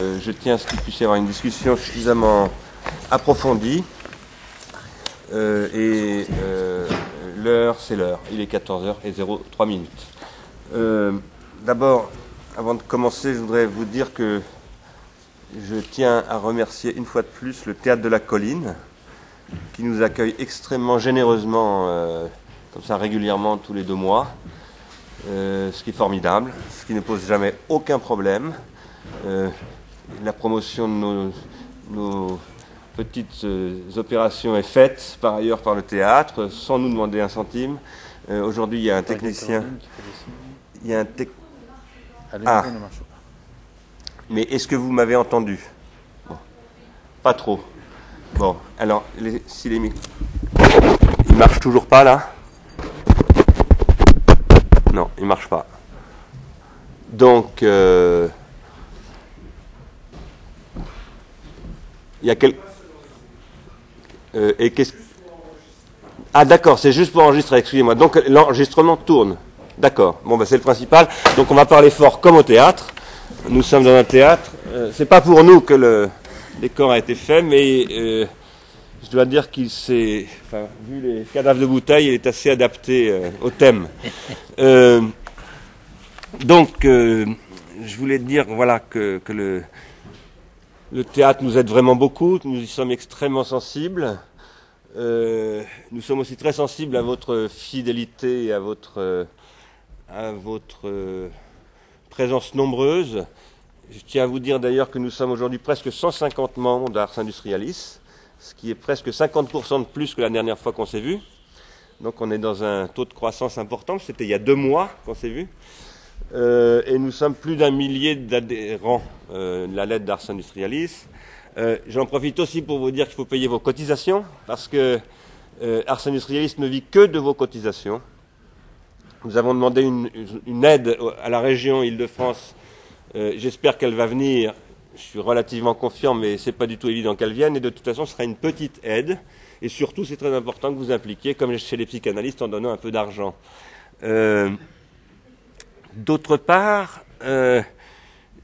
Euh, je tiens à ce qu'il puisse y avoir une discussion suffisamment approfondie. Euh, et euh, l'heure, c'est l'heure. Il est 14h et 03 minutes. D'abord, avant de commencer, je voudrais vous dire que je tiens à remercier une fois de plus le Théâtre de la Colline, qui nous accueille extrêmement généreusement, comme ça régulièrement tous les deux mois, ce qui est formidable, ce qui ne pose jamais aucun problème. La promotion de nos, nos petites euh, opérations est faite par ailleurs par le théâtre, sans nous demander un centime. Euh, Aujourd'hui, il y a un technicien. Il y a un tec- Ah. Mais est-ce que vous m'avez entendu? Bon. Pas trop. Bon, alors, les- si les micros. Il marche toujours pas là? Non, il marche pas. Donc, euh, il y a quel. Euh, et qu'est-ce. Ah, d'accord, c'est juste pour enregistrer, excusez-moi. Donc, l'enregistrement tourne. D'accord, bon, bah, c'est le principal. Donc, on va parler fort comme au théâtre. Nous sommes dans un théâtre. Euh, c'est pas pour nous que le décor a été fait, mais euh, je dois dire qu'il s'est. Enfin, vu les cadavres de bouteilles, il est assez adapté euh, au thème. Donc, je voulais dire voilà, que, que le, le théâtre nous aide vraiment beaucoup, nous y sommes extrêmement sensibles. Euh, nous sommes aussi très sensibles à votre fidélité et à votre, euh, à votre euh, présence nombreuse. Je tiens à vous dire d'ailleurs que nous sommes aujourd'hui presque 150 membres d'Ars Industrialis, ce qui est presque 50% de plus que la dernière fois qu'on s'est vu. Donc on est dans un taux de croissance important, c'était il y a deux mois qu'on s'est vu. Euh, et nous sommes plus d'un millier d'adhérents euh, de la lettre d'Ars Industrialis. Euh, J'en profite aussi pour vous dire qu'il faut payer vos cotisations, parce que euh, Ars Industrialis ne vit que de vos cotisations. Nous avons demandé une, aide à la région Île-de-France. J'espère qu'elle va venir. Je suis relativement confiant, mais c'est pas du tout évident qu'elle vienne. Et de toute façon, ce sera une petite aide. Et surtout, c'est très important que vous impliquiez, comme chez les psychanalystes, en donnant un peu d'argent. D'autre part, euh,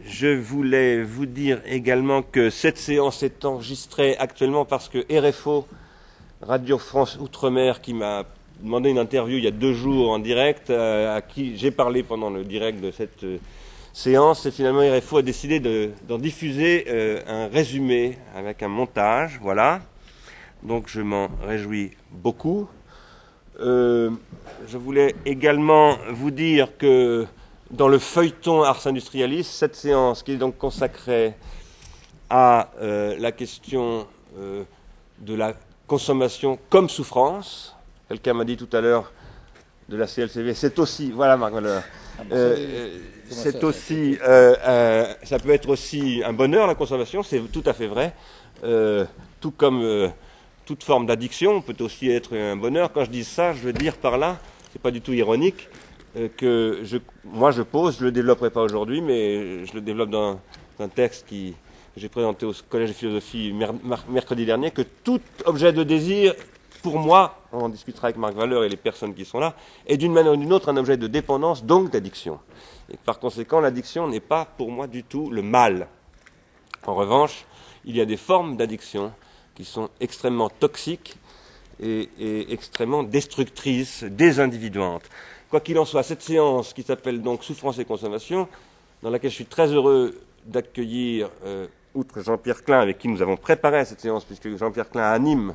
je voulais vous dire également que cette séance est enregistrée actuellement parce que RFO, Radio France Outre-mer, qui m'a demandé une interview il y a deux jours en direct, euh, à qui j'ai parlé pendant le direct de cette euh, séance, et finalement RFO a décidé de- d'en diffuser un résumé avec un montage, voilà. Donc je m'en réjouis beaucoup. Je voulais également vous dire que dans le feuilleton Ars Industrialis, cette séance qui est donc consacrée à euh, la question euh, de la consommation comme souffrance, quelqu'un m'a dit tout à l'heure de la CLCV, c'est aussi, voilà Marc Valeur, Ah, euh, c'est aussi, ça peut être aussi un bonheur la consommation, c'est tout à fait vrai, tout comme toute forme d'addiction peut aussi être un bonheur. Quand je dis ça, je veux dire par là, c'est pas du tout ironique, que je, moi je pose, je le développerai pas aujourd'hui, mais je le développe dans un texte qui que j'ai présenté au collège de philosophie mercredi dernier, que tout objet de désir, pour moi, on en discutera avec Marc Valeur et les personnes qui sont là, est d'une manière ou d'une autre un objet de dépendance, donc d'addiction. Et par conséquent, l'addiction n'est pas pour moi du tout le mal. En revanche, il y a des formes d'addiction qui sont extrêmement toxiques et extrêmement destructrices, désindividuantes. Quoi qu'il en soit, cette séance qui s'appelle donc Souffrance et consommation, dans laquelle je suis très heureux d'accueillir, euh, outre Jean-Pierre Klein, avec qui nous avons préparé cette séance, puisque Jean-Pierre Klein anime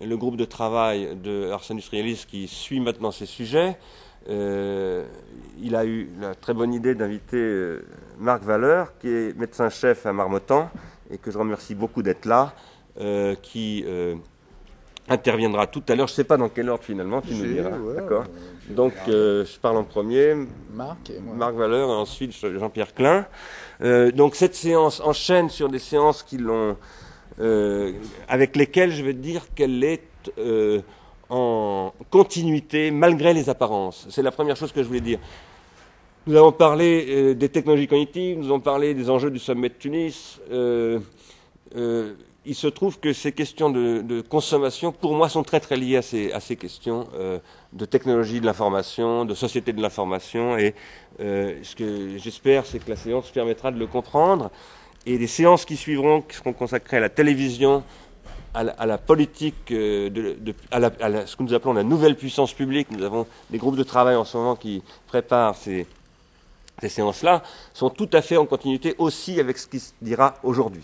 le groupe de travail de Ars Industrialis qui suit maintenant ces sujets. Euh, il a eu la très bonne idée d'inviter euh, Marc Valeur, qui est médecin-chef à Marmottan, et que je remercie beaucoup d'être là, qui interviendra tout à l'heure. Je ne sais pas dans quel ordre finalement, tu nous diras. ouais, D'accord. euh, Donc, euh, je parle en premier, Marc et moi. Marc Valeur et ensuite Jean-Pierre Klein. Euh, donc cette séance enchaîne sur des séances qui l'ont, euh, avec lesquelles je veux dire qu'elle est en continuité malgré les apparences. C'est la première chose que je voulais dire. Nous avons parlé des technologies cognitives, nous avons parlé des enjeux du sommet de Tunis. Il se trouve que ces questions de, de consommation, pour moi, sont très très liées à ces, à ces questions euh, de technologie de l'information, de société de l'information. Et euh, ce que j'espère, c'est que la séance permettra de le comprendre et les séances qui suivront, qui seront consacrées à la télévision, à la, politique, euh, de, à, ce que nous appelons la nouvelle puissance publique. Nous avons des groupes de travail en ce moment qui préparent ces, séances-là, sont tout à fait en continuité aussi avec ce qui se dira aujourd'hui.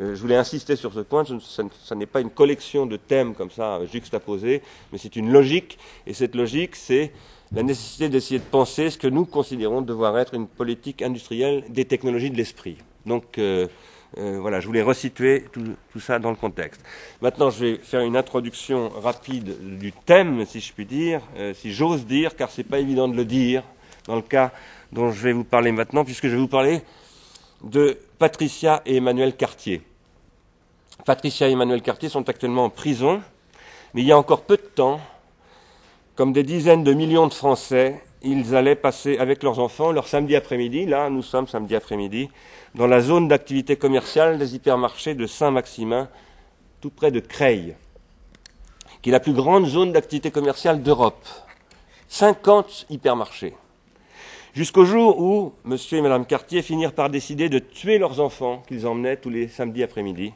Euh, je voulais insister sur ce point, ce, n'est pas une collection de thèmes comme ça juxtaposés, mais c'est une logique, et cette logique, c'est la nécessité d'essayer de penser ce que nous considérons devoir être une politique industrielle des technologies de l'esprit. Donc, euh, euh, voilà, je voulais resituer tout, ça dans le contexte. Maintenant, je vais faire une introduction rapide du thème, si je puis dire, euh, si j'ose dire, car ce n'est pas évident de le dire dans le cas dont je vais vous parler maintenant, puisque je vais vous parler de Patricia et Emmanuel Cartier. Patricia et Emmanuel Cartier sont actuellement en prison, mais il y a encore peu de temps, comme des dizaines de millions de Français, ils allaient passer avec leurs enfants leur samedi après-midi, là nous sommes samedi après-midi, dans la zone d'activité commerciale des hypermarchés de Saint-Maximin, tout près de Creil, qui est la plus grande zone d'activité commerciale d'Europe. 50 hypermarchés. Jusqu'au jour où M. et Mme Cartier finirent par décider de tuer leurs enfants qu'ils emmenaient tous les samedis après-midi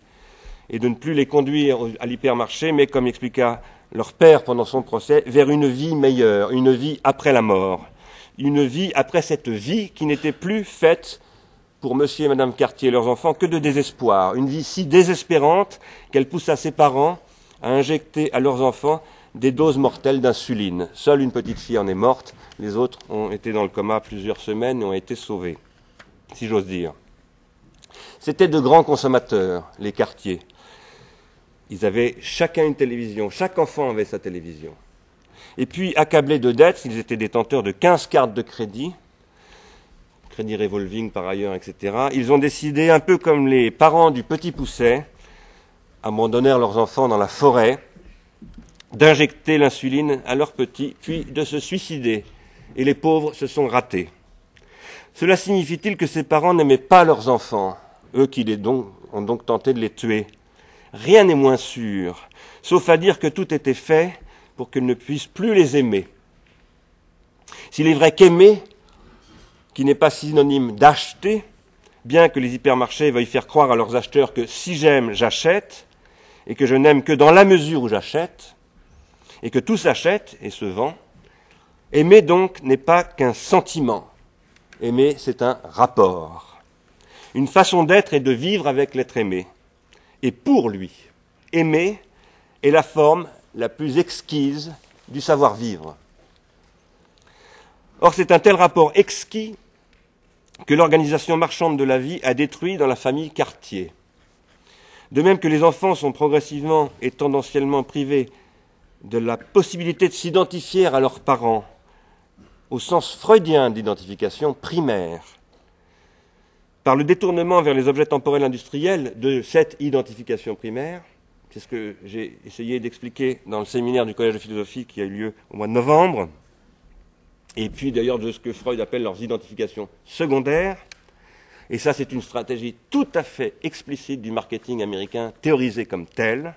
et de ne plus les conduire à l'hypermarché, mais, comme expliqua leur père pendant son procès, vers une vie meilleure, une vie après la mort, une vie après cette vie qui n'était plus faite pour monsieur et madame Cartier et leurs enfants que de désespoir, une vie si désespérante qu'elle poussa ses parents à injecter à leurs enfants des doses mortelles d'insuline. Seule une petite fille en est morte, les autres ont été dans le coma plusieurs semaines et ont été sauvés, si j'ose dire. C'étaient de grands consommateurs, les quartiers. Ils avaient chacun une télévision, chaque enfant avait sa télévision. Et puis, accablés de dettes, ils étaient détenteurs de 15 cartes de crédit, crédit revolving par ailleurs, etc. Ils ont décidé, un peu comme les parents du petit pousset, abandonnèrent leurs enfants dans la forêt, d'injecter l'insuline à leurs petits, puis de se suicider. Et les pauvres se sont ratés. Cela signifie-t-il que ces parents n'aimaient pas leurs enfants, eux qui les ont donc tenté de les tuer? Rien n'est moins sûr, sauf à dire que tout était fait pour qu'ils ne puissent plus les aimer. S'il est vrai qu'aimer, qui n'est pas synonyme d'acheter, bien que les hypermarchés veuillent faire croire à leurs acheteurs que si j'aime, j'achète, et que je n'aime que dans la mesure où j'achète, et que tout s'achète et se vend, aimer donc n'est pas qu'un sentiment. Aimer, c'est un rapport, une façon d'être et de vivre avec l'être aimé et pour lui. Aimer est la forme la plus exquise du savoir-vivre. Or, c'est un tel rapport exquis que l'organisation marchande de la vie a détruit dans la famille Cartier. De même que les enfants sont progressivement et tendanciellement privés de la possibilité de s'identifier à leurs parents, au sens freudien d'identification primaire, par le détournement vers les objets temporels industriels de cette identification primaire. C'est ce que j'ai essayé d'expliquer dans le séminaire du Collège de philosophie qui a eu lieu au mois de novembre, et puis d'ailleurs de ce que Freud appelle leurs identifications secondaires. Et ça, c'est une stratégie tout à fait explicite du marketing américain, théorisé comme tel.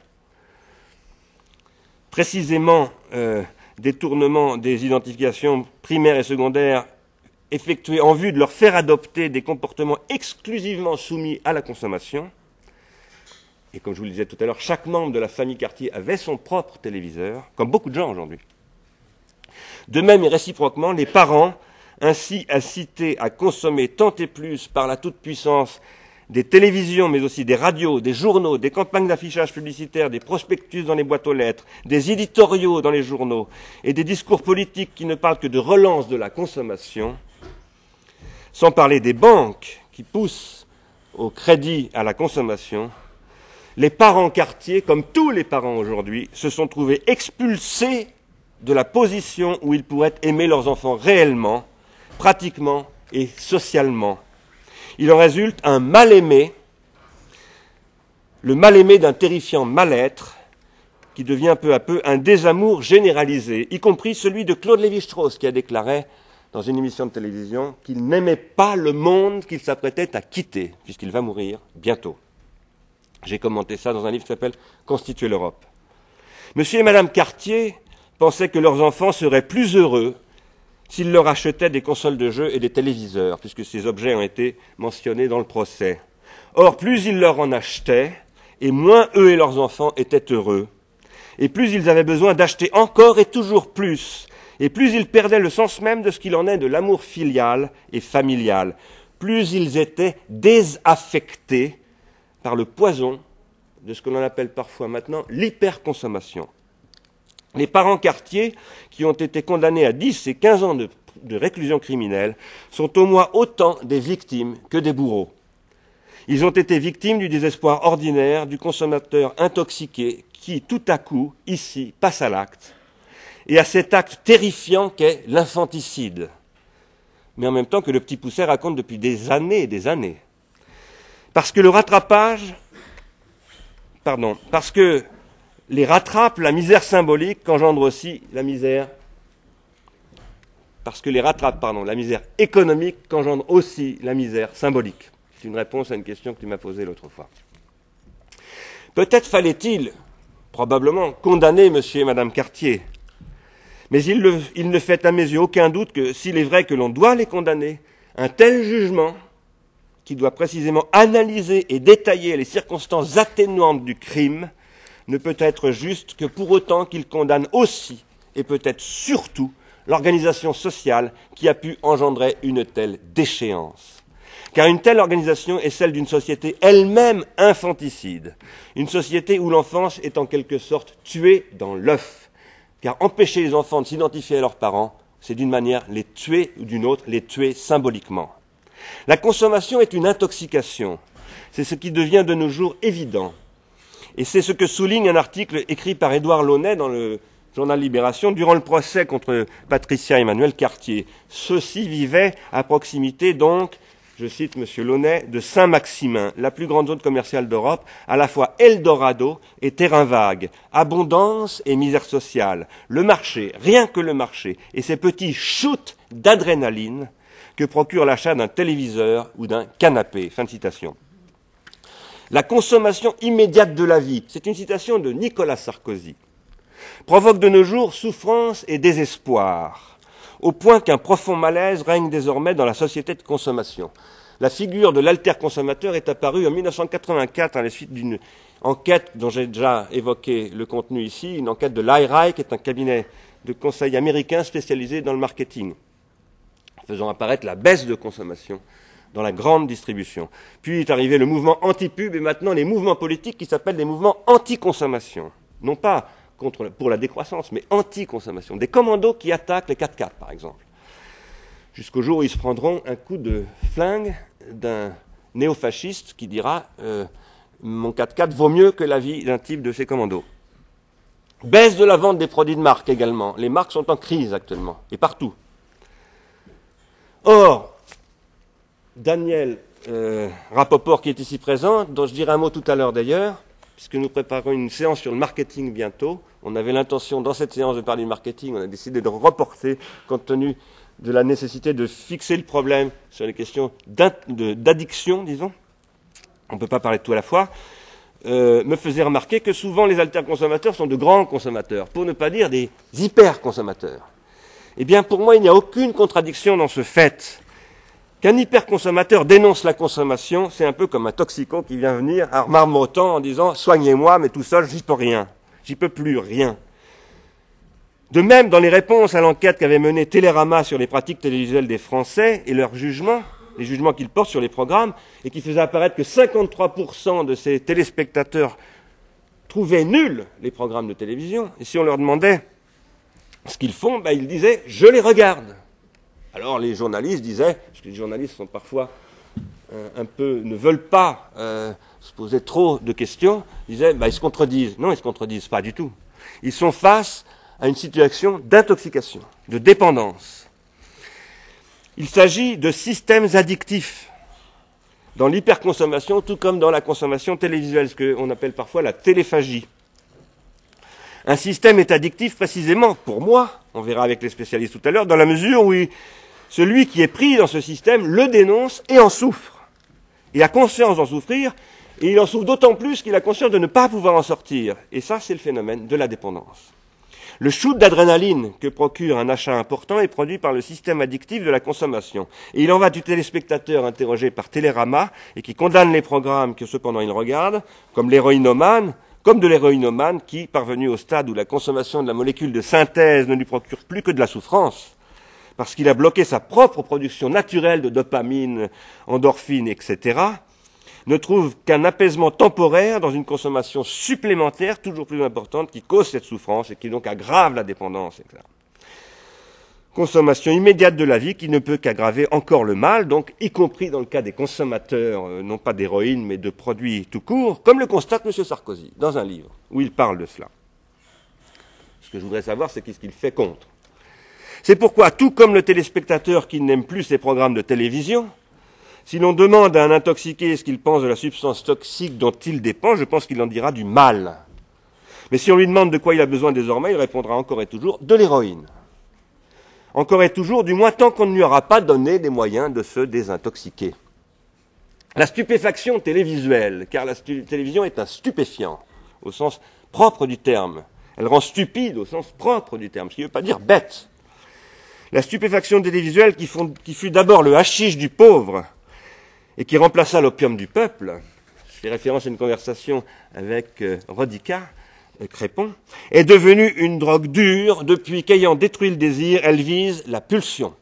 Précisément, euh, détournement des identifications primaires et secondaires effectués en vue de leur faire adopter des comportements exclusivement soumis à la consommation. Et comme je vous le disais tout à l'heure, chaque membre de la famille Cartier avait son propre téléviseur, comme beaucoup de gens aujourd'hui. De même et réciproquement, les parents, ainsi incités à consommer tant et plus par la toute-puissance des télévisions, mais aussi des radios, des journaux, des campagnes d'affichage publicitaire, des prospectus dans les boîtes aux lettres, des éditoriaux dans les journaux et des discours politiques qui ne parlent que de relance de la consommation, sans parler des banques qui poussent au crédit à la consommation, les parents quartiers, comme tous les parents aujourd'hui, se sont trouvés expulsés de la position où ils pourraient aimer leurs enfants réellement, pratiquement et socialement. Il en résulte un mal-aimé, le mal-aimé d'un terrifiant mal-être, qui devient peu à peu un désamour généralisé, y compris celui de Claude Lévi-Strauss, qui a déclaré dans une émission de télévision qu'il n'aimait pas le monde qu'il s'apprêtait à quitter, puisqu'il va mourir bientôt. J'ai commenté ça dans un livre qui s'appelle Constituer l'Europe. Monsieur et Madame Cartier pensaient que leurs enfants seraient plus heureux s'ils leur achetaient des consoles de jeux et des téléviseurs, puisque ces objets ont été mentionnés dans le procès. Or, plus ils leur en achetaient, et moins eux et leurs enfants étaient heureux, et plus ils avaient besoin d'acheter encore et toujours plus, et plus ils perdaient le sens même de ce qu'il en est de l'amour filial et familial, plus ils étaient désaffectés par le poison de ce que l'on appelle parfois maintenant l'hyperconsommation. Les parents quartiers, qui ont été condamnés à 10 et 15 ans de, réclusion criminelle, sont au moins autant des victimes que des bourreaux. Ils ont été victimes du désespoir ordinaire du consommateur intoxiqué qui, tout à coup, ici, passe à l'acte, et à cet acte terrifiant qu'est l'infanticide, mais en même temps que le petit Pousset raconte depuis des années et des années. Parce que le rattrapage, pardon, parce que les rattrape, la misère symbolique qu'engendre aussi la misère, parce que les rattrape, pardon, la misère économique qu'engendre aussi la misère symbolique. C'est une réponse à une question que tu m'as posée l'autre fois. Peut-être fallait-il, probablement, condamner monsieur et madame Cartier. Mais il, ne fait à mes yeux aucun doute que s'il est vrai que l'on doit les condamner, un tel jugement, qui doit précisément analyser et détailler les circonstances atténuantes du crime, ne peut être juste que pour autant qu'il condamne aussi, et peut-être surtout, l'organisation sociale qui a pu engendrer une telle déchéance. Car une telle organisation est celle d'une société elle-même infanticide, une société où l'enfance est en quelque sorte tuée dans l'œuf, car empêcher les enfants de s'identifier à leurs parents, c'est d'une manière les tuer ou d'une autre les tuer symboliquement. La consommation est une intoxication, c'est ce qui devient de nos jours évident, et c'est ce que souligne un article écrit par Édouard Launay dans le journal Libération, durant le procès contre Patricia Emmanuel Cartier. Ceux-ci vivaient à proximité donc je cite M. Launay, de Saint-Maximin, la plus grande zone commerciale d'Europe, à la fois Eldorado et terrain vague, abondance et misère sociale, le marché, rien que le marché, et ces petits shoots d'adrénaline que procure l'achat d'un téléviseur ou d'un canapé. Fin de citation. La consommation immédiate de la vie, c'est une citation de Nicolas Sarkozy, provoque de nos jours souffrance et désespoir au point qu'un profond malaise règne désormais dans la société de consommation. La figure de l'alter-consommateur est apparue en 1984 à la suite d'une enquête dont j'ai déjà évoqué le contenu ici, une enquête de l'IRI, qui est un cabinet de conseil américain spécialisé dans le marketing, faisant apparaître la baisse de consommation dans la grande distribution. Puis est arrivé le mouvement anti-pub et maintenant les mouvements politiques qui s'appellent des mouvements anti-consommation. Non pas pour la décroissance, mais anti-consommation. Des commandos qui attaquent les 4x4, par exemple. Jusqu'au jour où ils se prendront un coup de flingue d'un néofasciste qui dira euh, Mon 4x4 vaut mieux que la vie d'un type de ces commandos. Baisse de la vente des produits de marque également. Les marques sont en crise actuellement, et partout. Or, Daniel euh, qui est ici présent, dont je dirai un mot tout à l'heure d'ailleurs, puisque nous préparons une séance sur le marketing bientôt. On avait l'intention, dans cette séance, de parler du marketing. On a décidé de reporter, compte tenu de la nécessité de fixer le problème sur les questions d'addiction, disons. On ne peut pas parler de tout à la fois. Euh, me faisait remarquer que souvent les alter-consommateurs sont de grands consommateurs, pour ne pas dire des hyper-consommateurs. Eh bien, pour moi, il n'y a aucune contradiction dans ce fait Qu'un hyperconsommateur dénonce la consommation, c'est un peu comme un toxico qui vient venir en marmottant en disant soignez-moi, mais tout seul, j'y peux rien. J'y peux plus rien. De même, dans les réponses à l'enquête qu'avait menée Télérama sur les pratiques télévisuelles des Français et leurs jugements, les jugements qu'ils portent sur les programmes, et qui faisait apparaître que 53% de ces téléspectateurs trouvaient nuls les programmes de télévision, et si on leur demandait ce qu'ils font, ben, ils disaient je les regarde. Alors les journalistes disaient, parce les journalistes sont parfois euh, un peu, ne veulent pas euh, se poser trop de questions, disaient, bah, ils se contredisent. Non, ils se contredisent pas du tout. Ils sont face à une situation d'intoxication, de dépendance. Il s'agit de systèmes addictifs dans l'hyperconsommation, tout comme dans la consommation télévisuelle, ce qu'on appelle parfois la téléphagie. Un système est addictif précisément, pour moi, on verra avec les spécialistes tout à l'heure, dans la mesure où celui qui est pris dans ce système le dénonce et en souffre. Il a conscience d'en souffrir, et il en souffre d'autant plus qu'il a conscience de ne pas pouvoir en sortir. Et ça, c'est le phénomène de la dépendance. Le shoot d'adrénaline que procure un achat important est produit par le système addictif de la consommation. Et il en va du téléspectateur interrogé par Télérama et qui condamne les programmes que cependant il regarde, comme l'héroïnomane, comme de l'héroïnomane qui, parvenu au stade où la consommation de la molécule de synthèse ne lui procure plus que de la souffrance, parce qu'il a bloqué sa propre production naturelle de dopamine, endorphine, etc., ne trouve qu'un apaisement temporaire dans une consommation supplémentaire toujours plus importante qui cause cette souffrance et qui donc aggrave la dépendance, etc. Consommation immédiate de la vie qui ne peut qu'aggraver encore le mal, donc y compris dans le cas des consommateurs, euh, non pas d'héroïne, mais de produits tout court, comme le constate M. Sarkozy dans un livre où il parle de cela. Ce que je voudrais savoir, c'est qu'est-ce qu'il fait contre. C'est pourquoi, tout comme le téléspectateur qui n'aime plus ses programmes de télévision, si l'on demande à un intoxiqué ce qu'il pense de la substance toxique dont il dépend, je pense qu'il en dira du mal. Mais si on lui demande de quoi il a besoin désormais, il répondra encore et toujours de l'héroïne. Encore et toujours, du moins tant qu'on ne lui aura pas donné des moyens de se désintoxiquer. La stupéfaction télévisuelle, car la télévision est un stupéfiant, au sens propre du terme. Elle rend stupide au sens propre du terme, ce qui ne veut pas dire bête. La stupéfaction télévisuelle qui, fut d'abord le hashish du pauvre et qui remplaça l'opium du peuple, je fais référence à une conversation avec euh, Rodica, Crépon, est devenue une drogue dure depuis qu'ayant détruit le désir, elle vise la pulsion.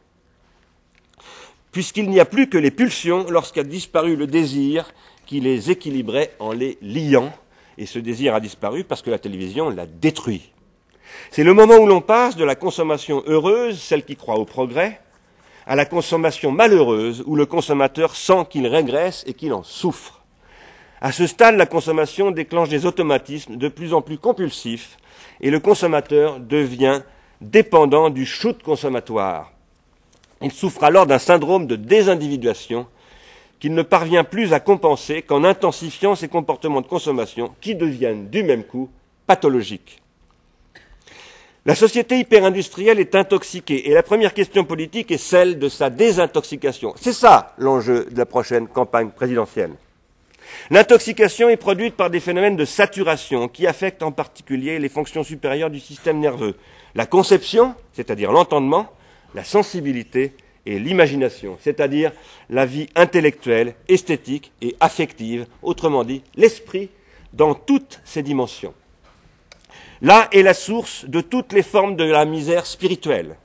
Puisqu'il n'y a plus que les pulsions lorsqu'a disparu le désir qui les équilibrait en les liant, et ce désir a disparu parce que la télévision l'a détruit. C'est le moment où l'on passe de la consommation heureuse, celle qui croit au progrès, à la consommation malheureuse, où le consommateur sent qu'il régresse et qu'il en souffre. À ce stade, la consommation déclenche des automatismes de plus en plus compulsifs et le consommateur devient dépendant du shoot consommatoire. Il souffre alors d'un syndrome de désindividuation qu'il ne parvient plus à compenser qu'en intensifiant ses comportements de consommation qui deviennent du même coup pathologiques. La société hyper-industrielle est intoxiquée et la première question politique est celle de sa désintoxication. C'est ça l'enjeu de la prochaine campagne présidentielle. L'intoxication est produite par des phénomènes de saturation qui affectent en particulier les fonctions supérieures du système nerveux. La conception, c'est-à-dire l'entendement, la sensibilité et l'imagination, c'est-à-dire la vie intellectuelle, esthétique et affective, autrement dit l'esprit dans toutes ses dimensions. Là est la source de toutes les formes de la misère spirituelle.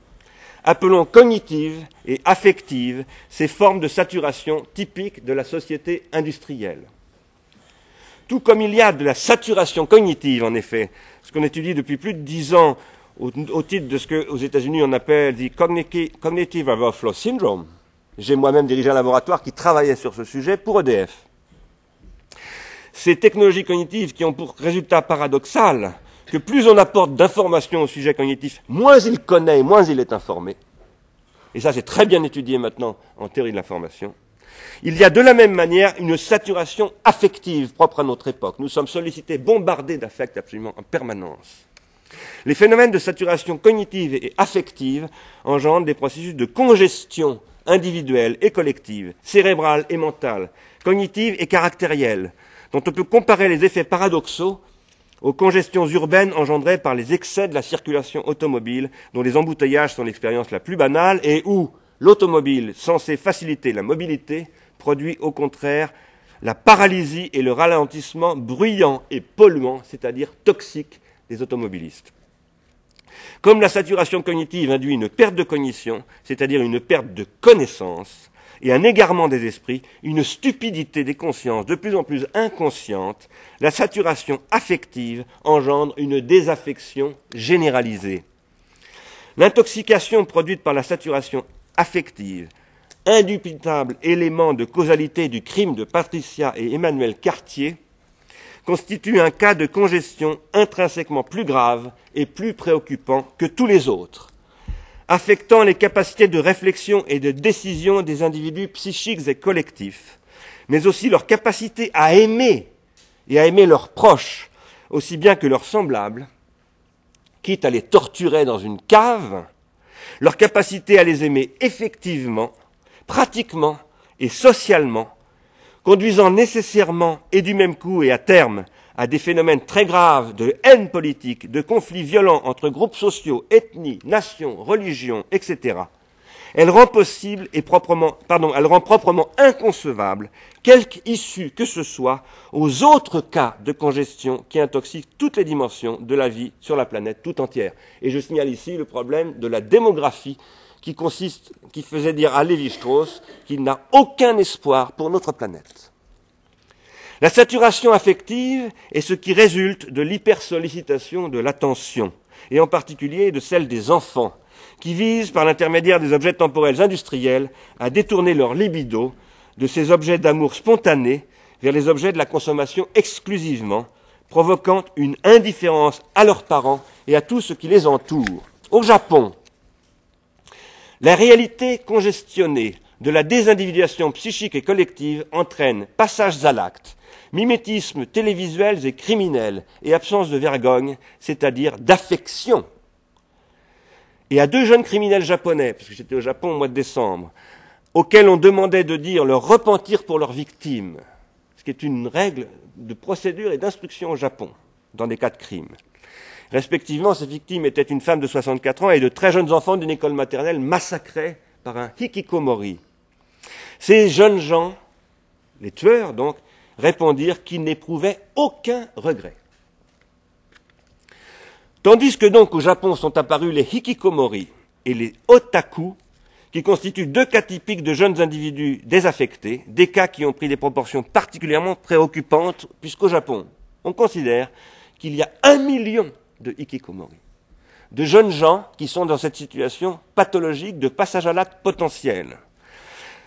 Appelons cognitives et affectives ces formes de saturation typiques de la société industrielle. Tout comme il y a de la saturation cognitive, en effet, ce qu'on étudie depuis plus de dix ans au, titre de ce qu'aux États-Unis on appelle the Cognitive Overflow Syndrome. J'ai moi-même dirigé un laboratoire qui travaillait sur ce sujet pour EDF. Ces technologies cognitives qui ont pour résultat paradoxal que plus on apporte d'informations au sujet cognitif, moins il connaît, moins il est informé. Et ça, c'est très bien étudié maintenant en théorie de l'information. Il y a de la même manière une saturation affective propre à notre époque. Nous sommes sollicités, bombardés d'affects absolument en permanence. Les phénomènes de saturation cognitive et affective engendrent des processus de congestion individuelle et collective, cérébrale et mentale, cognitive et caractérielle, dont on peut comparer les effets paradoxaux aux congestions urbaines engendrées par les excès de la circulation automobile, dont les embouteillages sont l'expérience la plus banale, et où l'automobile, censé faciliter la mobilité, produit au contraire la paralysie et le ralentissement bruyant et polluant, c'est-à-dire toxique, des automobilistes. Comme la saturation cognitive induit une perte de cognition, c'est-à-dire une perte de connaissance, et un égarement des esprits, une stupidité des consciences de plus en plus inconsciente, la saturation affective engendre une désaffection généralisée. L'intoxication produite par la saturation affective, indubitable élément de causalité du crime de Patricia et Emmanuel Cartier, constitue un cas de congestion intrinsèquement plus grave et plus préoccupant que tous les autres affectant les capacités de réflexion et de décision des individus psychiques et collectifs, mais aussi leur capacité à aimer et à aimer leurs proches aussi bien que leurs semblables, quitte à les torturer dans une cave, leur capacité à les aimer effectivement, pratiquement et socialement, conduisant nécessairement et du même coup et à terme à des phénomènes très graves de haine politique, de conflits violents entre groupes sociaux, ethnies, nations, religions, etc., elle rend possible et proprement, pardon, elle rend proprement inconcevable quelque issue que ce soit aux autres cas de congestion qui intoxiquent toutes les dimensions de la vie sur la planète tout entière. Et je signale ici le problème de la démographie qui consiste, qui faisait dire à Lévi-Strauss qu'il n'a aucun espoir pour notre planète. La saturation affective est ce qui résulte de l'hypersollicitation de l'attention, et en particulier de celle des enfants, qui visent, par l'intermédiaire des objets temporels industriels, à détourner leur libido de ces objets d'amour spontané vers les objets de la consommation exclusivement, provoquant une indifférence à leurs parents et à tout ce qui les entoure. Au Japon, la réalité congestionnée de la désindividuation psychique et collective entraîne passages à l'acte, mimétisme télévisuels et criminels et absence de vergogne, c'est-à-dire d'affection. Et à deux jeunes criminels japonais, parce que j'étais au Japon au mois de décembre, auxquels on demandait de dire leur repentir pour leurs victimes, ce qui est une règle de procédure et d'instruction au Japon dans des cas de crime. Respectivement, ces victimes étaient une femme de 64 ans et de très jeunes enfants d'une école maternelle massacrés par un hikikomori. Ces jeunes gens, les tueurs donc, répondirent qu'ils n'éprouvaient aucun regret. Tandis que donc au Japon sont apparus les hikikomori et les otaku, qui constituent deux cas typiques de jeunes individus désaffectés, des cas qui ont pris des proportions particulièrement préoccupantes, puisqu'au Japon, on considère qu'il y a un million de hikikomori, de jeunes gens qui sont dans cette situation pathologique de passage à l'acte potentiel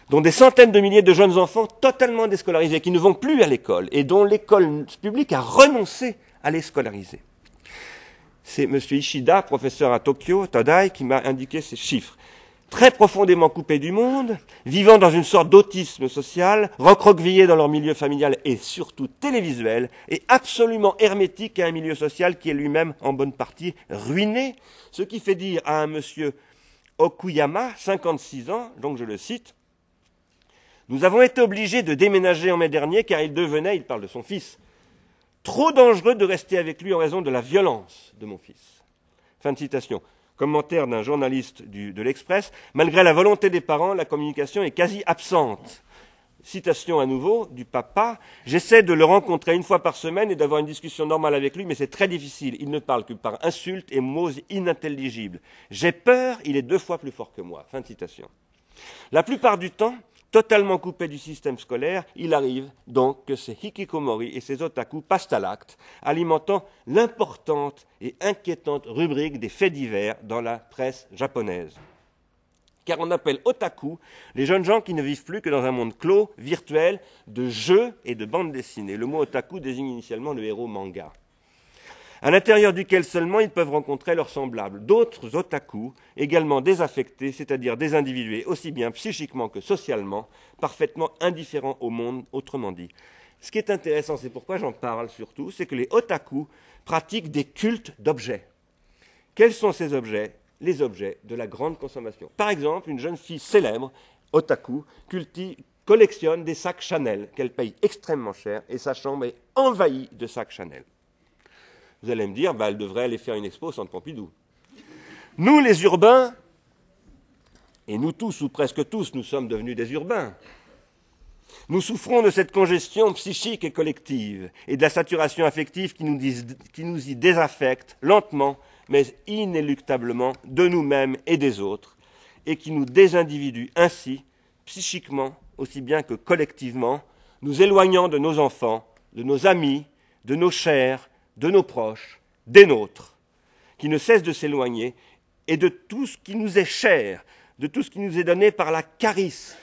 dont des centaines de milliers de jeunes enfants totalement déscolarisés, qui ne vont plus à l'école et dont l'école publique a renoncé à les scolariser. C'est M. Ishida, professeur à Tokyo, Tadai, qui m'a indiqué ces chiffres. Très profondément coupés du monde, vivant dans une sorte d'autisme social, recroquevillés dans leur milieu familial et surtout télévisuel, et absolument hermétiques à un milieu social qui est lui-même en bonne partie ruiné, ce qui fait dire à un monsieur Okuyama, 56 ans, donc je le cite, nous avons été obligés de déménager en mai dernier car il devenait, il parle de son fils, trop dangereux de rester avec lui en raison de la violence de mon fils. Fin de citation. Commentaire d'un journaliste de l'Express. Malgré la volonté des parents, la communication est quasi absente. Citation à nouveau du papa. J'essaie de le rencontrer une fois par semaine et d'avoir une discussion normale avec lui, mais c'est très difficile. Il ne parle que par insultes et mots inintelligibles. J'ai peur, il est deux fois plus fort que moi. Fin de citation. La plupart du temps, totalement coupé du système scolaire, il arrive donc que ces hikikomori et ces otaku passent à l'acte, alimentant l'importante et inquiétante rubrique des faits divers dans la presse japonaise. Car on appelle otaku les jeunes gens qui ne vivent plus que dans un monde clos, virtuel, de jeux et de bandes dessinées. Le mot otaku désigne initialement le héros manga à l'intérieur duquel seulement ils peuvent rencontrer leurs semblables. D'autres otaku, également désaffectés, c'est-à-dire désindividués aussi bien psychiquement que socialement, parfaitement indifférents au monde, autrement dit. Ce qui est intéressant, c'est pourquoi j'en parle surtout, c'est que les otaku pratiquent des cultes d'objets. Quels sont ces objets? Les objets de la grande consommation. Par exemple, une jeune fille célèbre, otaku, collectionne des sacs Chanel qu'elle paye extrêmement cher et sa chambre est envahie de sacs Chanel. Vous allez me dire, bah, elle devrait aller faire une expo au Centre Pompidou. Nous, les urbains, et nous tous, ou presque tous, nous sommes devenus des urbains. Nous souffrons de cette congestion psychique et collective et de la saturation affective qui nous, qui nous y désaffecte lentement, mais inéluctablement, de nous-mêmes et des autres, et qui nous désindividue ainsi, psychiquement aussi bien que collectivement, nous éloignant de nos enfants, de nos amis, de nos chers, de nos proches, des nôtres, qui ne cessent de s'éloigner, et de tout ce qui nous est cher, de tout ce qui nous est donné par la charisme,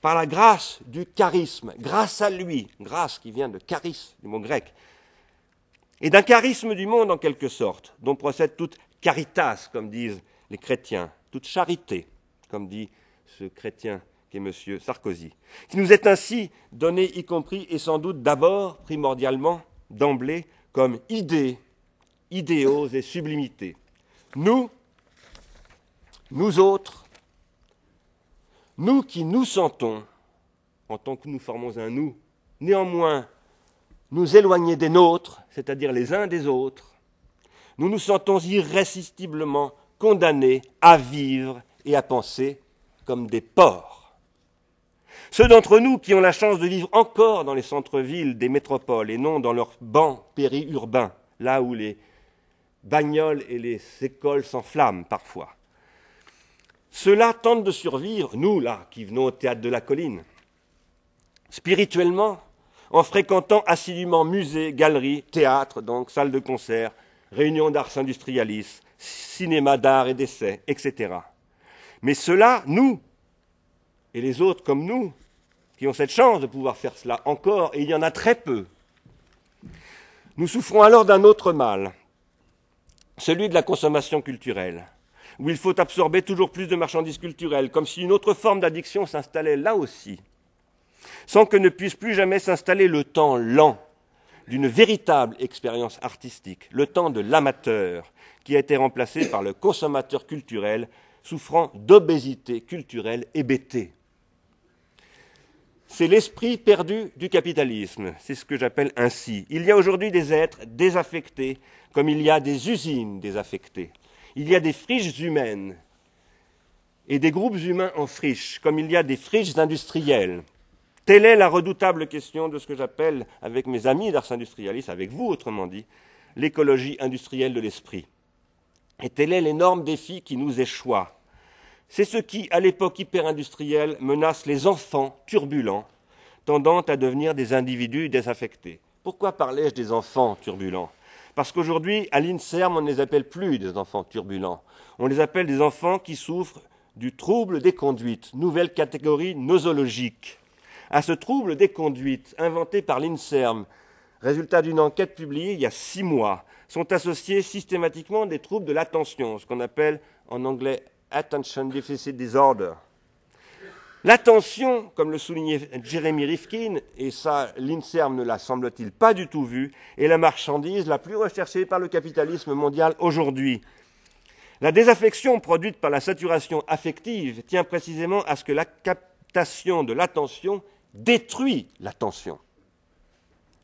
par la grâce du charisme, grâce à lui, grâce qui vient de charisme, du mot grec, et d'un charisme du monde en quelque sorte, dont procède toute caritas, comme disent les chrétiens, toute charité, comme dit ce chrétien qui est M. Sarkozy, qui nous est ainsi donné, y compris et sans doute d'abord, primordialement, d'emblée, comme idées, idéaux et sublimités. Nous, nous autres, nous qui nous sentons, en tant que nous formons un nous, néanmoins nous éloigner des nôtres, c'est-à-dire les uns des autres, nous nous sentons irrésistiblement condamnés à vivre et à penser comme des porcs. Ceux d'entre nous qui ont la chance de vivre encore dans les centres-villes des métropoles et non dans leurs bancs périurbains, là où les bagnoles et les écoles s'enflamment parfois. Ceux-là tentent de survivre, nous là, qui venons au théâtre de la colline, spirituellement, en fréquentant assidûment musées, galeries, théâtres, donc salles de concert, réunions d'arts industrialis, cinéma d'art et d'essai, etc. Mais ceux-là, nous, et les autres comme nous, qui ont cette chance de pouvoir faire cela encore, et il y en a très peu, nous souffrons alors d'un autre mal, celui de la consommation culturelle, où il faut absorber toujours plus de marchandises culturelles, comme si une autre forme d'addiction s'installait là aussi, sans que ne puisse plus jamais s'installer le temps lent d'une véritable expérience artistique, le temps de l'amateur, qui a été remplacé par le consommateur culturel souffrant d'obésité culturelle hébétée. C'est l'esprit perdu du capitalisme, c'est ce que j'appelle ainsi. Il y a aujourd'hui des êtres désaffectés, comme il y a des usines désaffectées. Il y a des friches humaines et des groupes humains en friches, comme il y a des friches industrielles. Telle est la redoutable question de ce que j'appelle, avec mes amis d'Ars Industrialis, avec vous autrement dit, l'écologie industrielle de l'esprit. Et tel est l'énorme défi qui nous échoit. C'est ce qui, à l'époque hyper-industrielle, menace les enfants turbulents, tendant à devenir des individus désaffectés. Pourquoi parlais-je des enfants turbulents? Parce qu'aujourd'hui, à l'INSERM, on ne les appelle plus des enfants turbulents. On les appelle des enfants qui souffrent du trouble des conduites, nouvelle catégorie nosologique à ce trouble des conduites inventé par l'INSERM, résultat d'une enquête publiée il y a six mois, sont associés systématiquement des troubles de l'attention, ce qu'on appelle en anglais Attention Deficit Disorder. L'attention, comme le soulignait Jeremy Rifkin, et ça l'INSERM ne l'a semble-t-il pas du tout vu, est la marchandise la plus recherchée par le capitalisme mondial aujourd'hui. La désaffection produite par la saturation affective tient précisément à ce que la captation de l'attention détruit l'attention.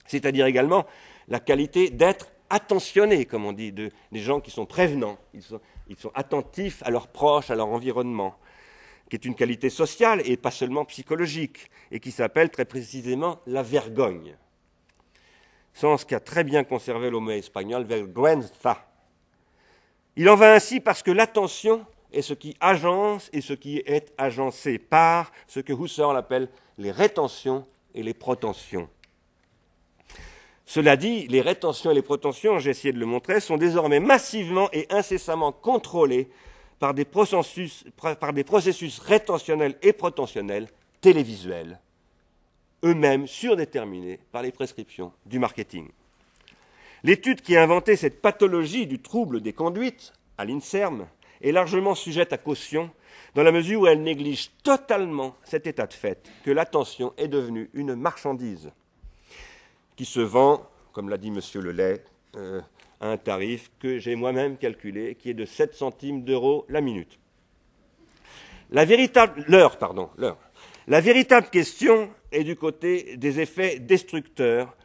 C'est-à-dire également la qualité d'être attentionné, comme on dit, de, des gens qui sont prévenants, ils sont, ils sont attentifs à leurs proches, à leur environnement, qui est une qualité sociale et pas seulement psychologique, et qui s'appelle très précisément la vergogne. Sens qu'a très bien conservé l'homme espagnol, vergüenza. Il en va ainsi parce que l'attention est ce qui agence et ce qui est agencé par ce que Husserl appelle les rétentions et les protensions. Cela dit, les rétentions et les protensions, j'ai essayé de le montrer, sont désormais massivement et incessamment contrôlées par des processus, par des processus rétentionnels et protentionnels télévisuels, eux-mêmes surdéterminés par les prescriptions du marketing. L'étude qui a inventé cette pathologie du trouble des conduites à l'INSERM est largement sujette à caution dans la mesure où elle néglige totalement cet état de fait, que l'attention est devenue une marchandise qui se vend, comme l'a dit M. Lelay, euh, à un tarif que j'ai moi-même calculé, qui est de 7 centimes d'euros la minute. La véritable. La véritable question est du côté des effets destructeurs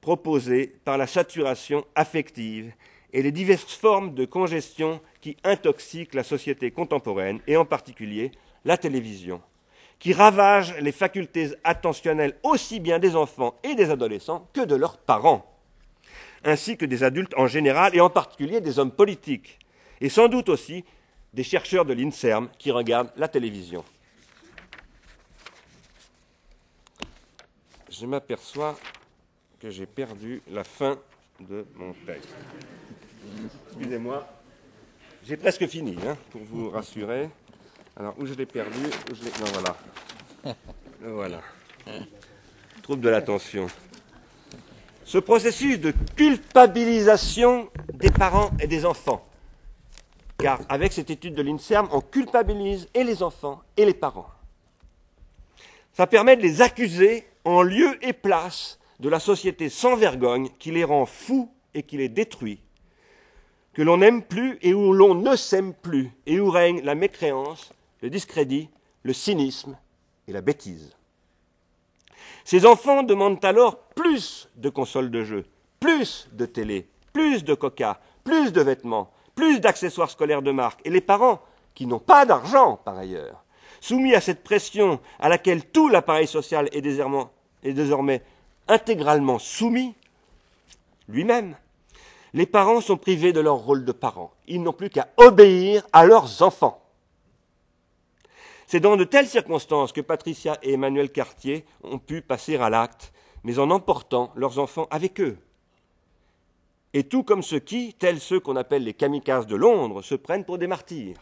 proposés par la saturation affective et les diverses formes de congestion qui intoxiquent la société contemporaine, et en particulier la télévision, qui ravagent les facultés attentionnelles aussi bien des enfants et des adolescents que de leurs parents, ainsi que des adultes en général, et en particulier des hommes politiques, et sans doute aussi des chercheurs de l'INSERM qui regardent la télévision. Je m'aperçois que j'ai perdu la fin de mon texte. Excusez-moi. J'ai presque fini, hein, pour vous rassurer. Alors, où je l'ai perdu où je Non, voilà. Voilà. Trouble de l'attention. Ce processus de culpabilisation des parents et des enfants. Car avec cette étude de l'INSERM, on culpabilise et les enfants et les parents. Ça permet de les accuser en lieu et place de la société sans vergogne qui les rend fous et qui les détruit que l'on n'aime plus et où l'on ne s'aime plus, et où règne la mécréance, le discrédit, le cynisme et la bêtise. Ces enfants demandent alors plus de consoles de jeux, plus de télé, plus de coca, plus de vêtements, plus d'accessoires scolaires de marque. Et les parents, qui n'ont pas d'argent par ailleurs, soumis à cette pression à laquelle tout l'appareil social est désormais, intégralement soumis, lui-même, les parents sont privés de leur rôle de parents. Ils n'ont plus qu'à obéir à leurs enfants. C'est dans de telles circonstances que Patricia et Emmanuel Cartier ont pu passer à l'acte, mais en emportant leurs enfants avec eux. Et tout comme ceux qui, tels ceux qu'on appelle les kamikazes de Londres, se prennent pour des martyrs,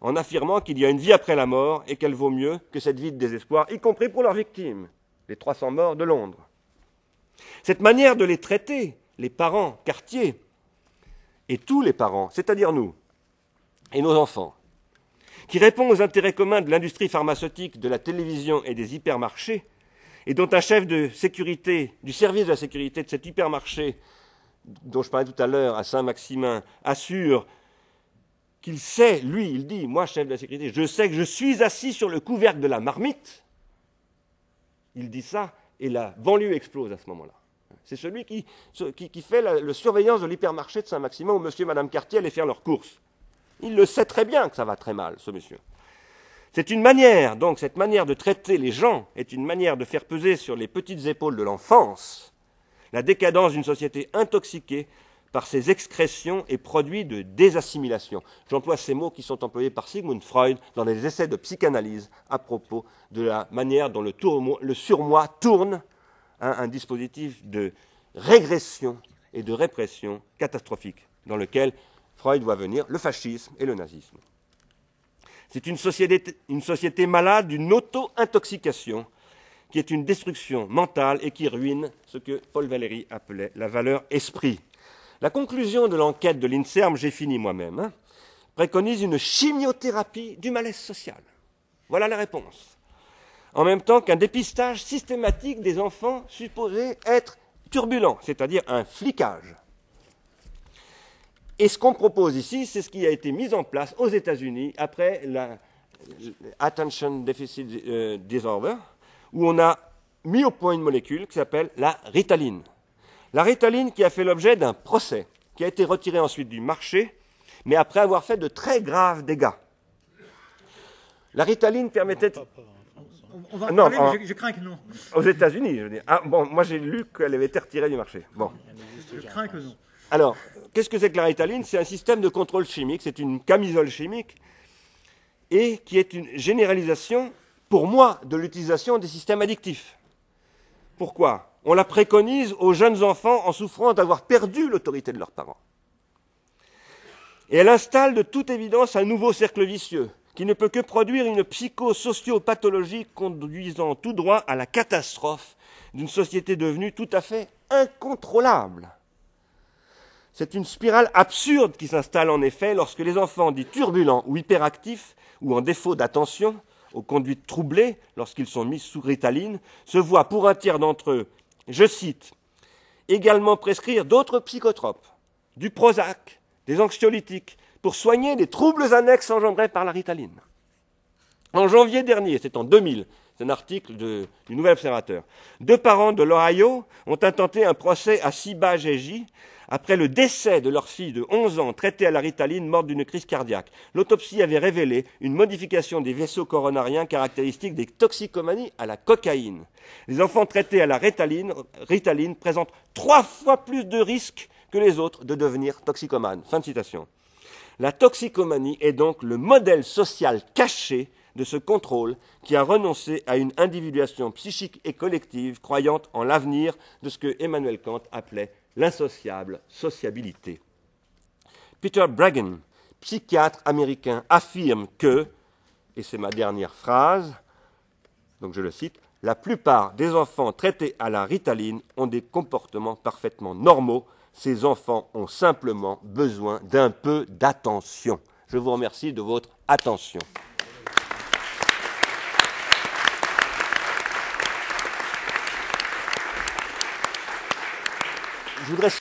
en affirmant qu'il y a une vie après la mort et qu'elle vaut mieux que cette vie de désespoir, y compris pour leurs victimes, les 300 morts de Londres. Cette manière de les traiter, les parents, Cartier, et tous les parents, c'est-à-dire nous, et nos enfants, qui répond aux intérêts communs de l'industrie pharmaceutique, de la télévision et des hypermarchés, et dont un chef de sécurité, du service de la sécurité de cet hypermarché, dont je parlais tout à l'heure, à Saint-Maximin, assure qu'il sait, lui, il dit, moi, chef de la sécurité, je sais que je suis assis sur le couvercle de la marmite. Il dit ça, et la banlieue explose à ce moment-là. C'est celui qui, fait la, surveillance de l'hypermarché de Saint-Maximin où monsieur et madame Cartier allaient faire leurs courses. Il le sait très bien que ça va très mal, ce monsieur. C'est une manière, donc cette manière de traiter les gens est une manière de faire peser sur les petites épaules de l'enfance la décadence d'une société intoxiquée par ses excrétions et produits de désassimilation. J'emploie ces mots qui sont employés par Sigmund Freud dans les essais de psychanalyse à propos de la manière dont le, le surmoi tourne hein, un dispositif de régression et de répression catastrophique dans lequel Freud voit venir le fascisme et le nazisme. C'est une société, une société malade d'une auto-intoxication qui est une destruction mentale et qui ruine ce que Paul Valéry appelait la valeur esprit. La conclusion de l'enquête de l'INSERM, j'ai fini moi-même, hein, préconise une chimiothérapie du malaise social. Voilà la réponse. En même temps qu'un dépistage systématique des enfants supposés être turbulents, c'est-à-dire un flicage. Et ce qu'on propose ici, c'est ce qui a été mis en place aux États-Unis après la Attention Deficit euh, Disorder, où on a mis au point une molécule qui s'appelle la ritaline. La ritaline qui a fait l'objet d'un procès, qui a été retiré ensuite du marché, mais après avoir fait de très graves dégâts. La ritaline permettait. On va en non, parler, mais je, crains que non. Aux États-Unis, je veux dire. Ah, bon, moi j'ai lu qu'elle avait été retirée du marché. Bon. Je crains que non. Alors, qu'est-ce que c'est que la ritaline? C'est un système de contrôle chimique, c'est une camisole chimique, et qui est une généralisation, pour moi, de l'utilisation des systèmes addictifs. Pourquoi? On la préconise aux jeunes enfants en souffrant d'avoir perdu l'autorité de leurs parents. Et elle installe de toute évidence un nouveau cercle vicieux qui ne peut que produire une psychosociopathologie conduisant tout droit à la catastrophe d'une société devenue tout à fait incontrôlable. C'est une spirale absurde qui s'installe en effet lorsque les enfants dits turbulents ou hyperactifs, ou en défaut d'attention, aux conduites troublées lorsqu'ils sont mis sous ritaline, se voient pour un tiers d'entre eux, je cite, également prescrire d'autres psychotropes, du Prozac, des anxiolytiques, pour soigner les troubles annexes engendrés par la ritaline. En janvier dernier, c'est en 2000, c'est un article du Nouvel Observateur, deux parents de l'Ohio ont intenté un procès à Siba après le décès de leur fille de 11 ans traitée à la ritaline morte d'une crise cardiaque. L'autopsie avait révélé une modification des vaisseaux coronariens caractéristiques des toxicomanies à la cocaïne. Les enfants traités à la ritaline, présentent trois fois plus de risques que les autres de devenir toxicomanes. La toxicomanie est donc le modèle social caché de ce contrôle qui a renoncé à une individuation psychique et collective croyant en l'avenir de ce que Emmanuel Kant appelait l'insociable sociabilité. Peter Bregan, psychiatre américain, affirme que, et c'est ma dernière phrase, donc je le cite, la plupart des enfants traités à la ritaline ont des comportements parfaitement normaux. Ces enfants ont simplement besoin d'un peu d'attention. Je vous remercie de votre attention. Voudrais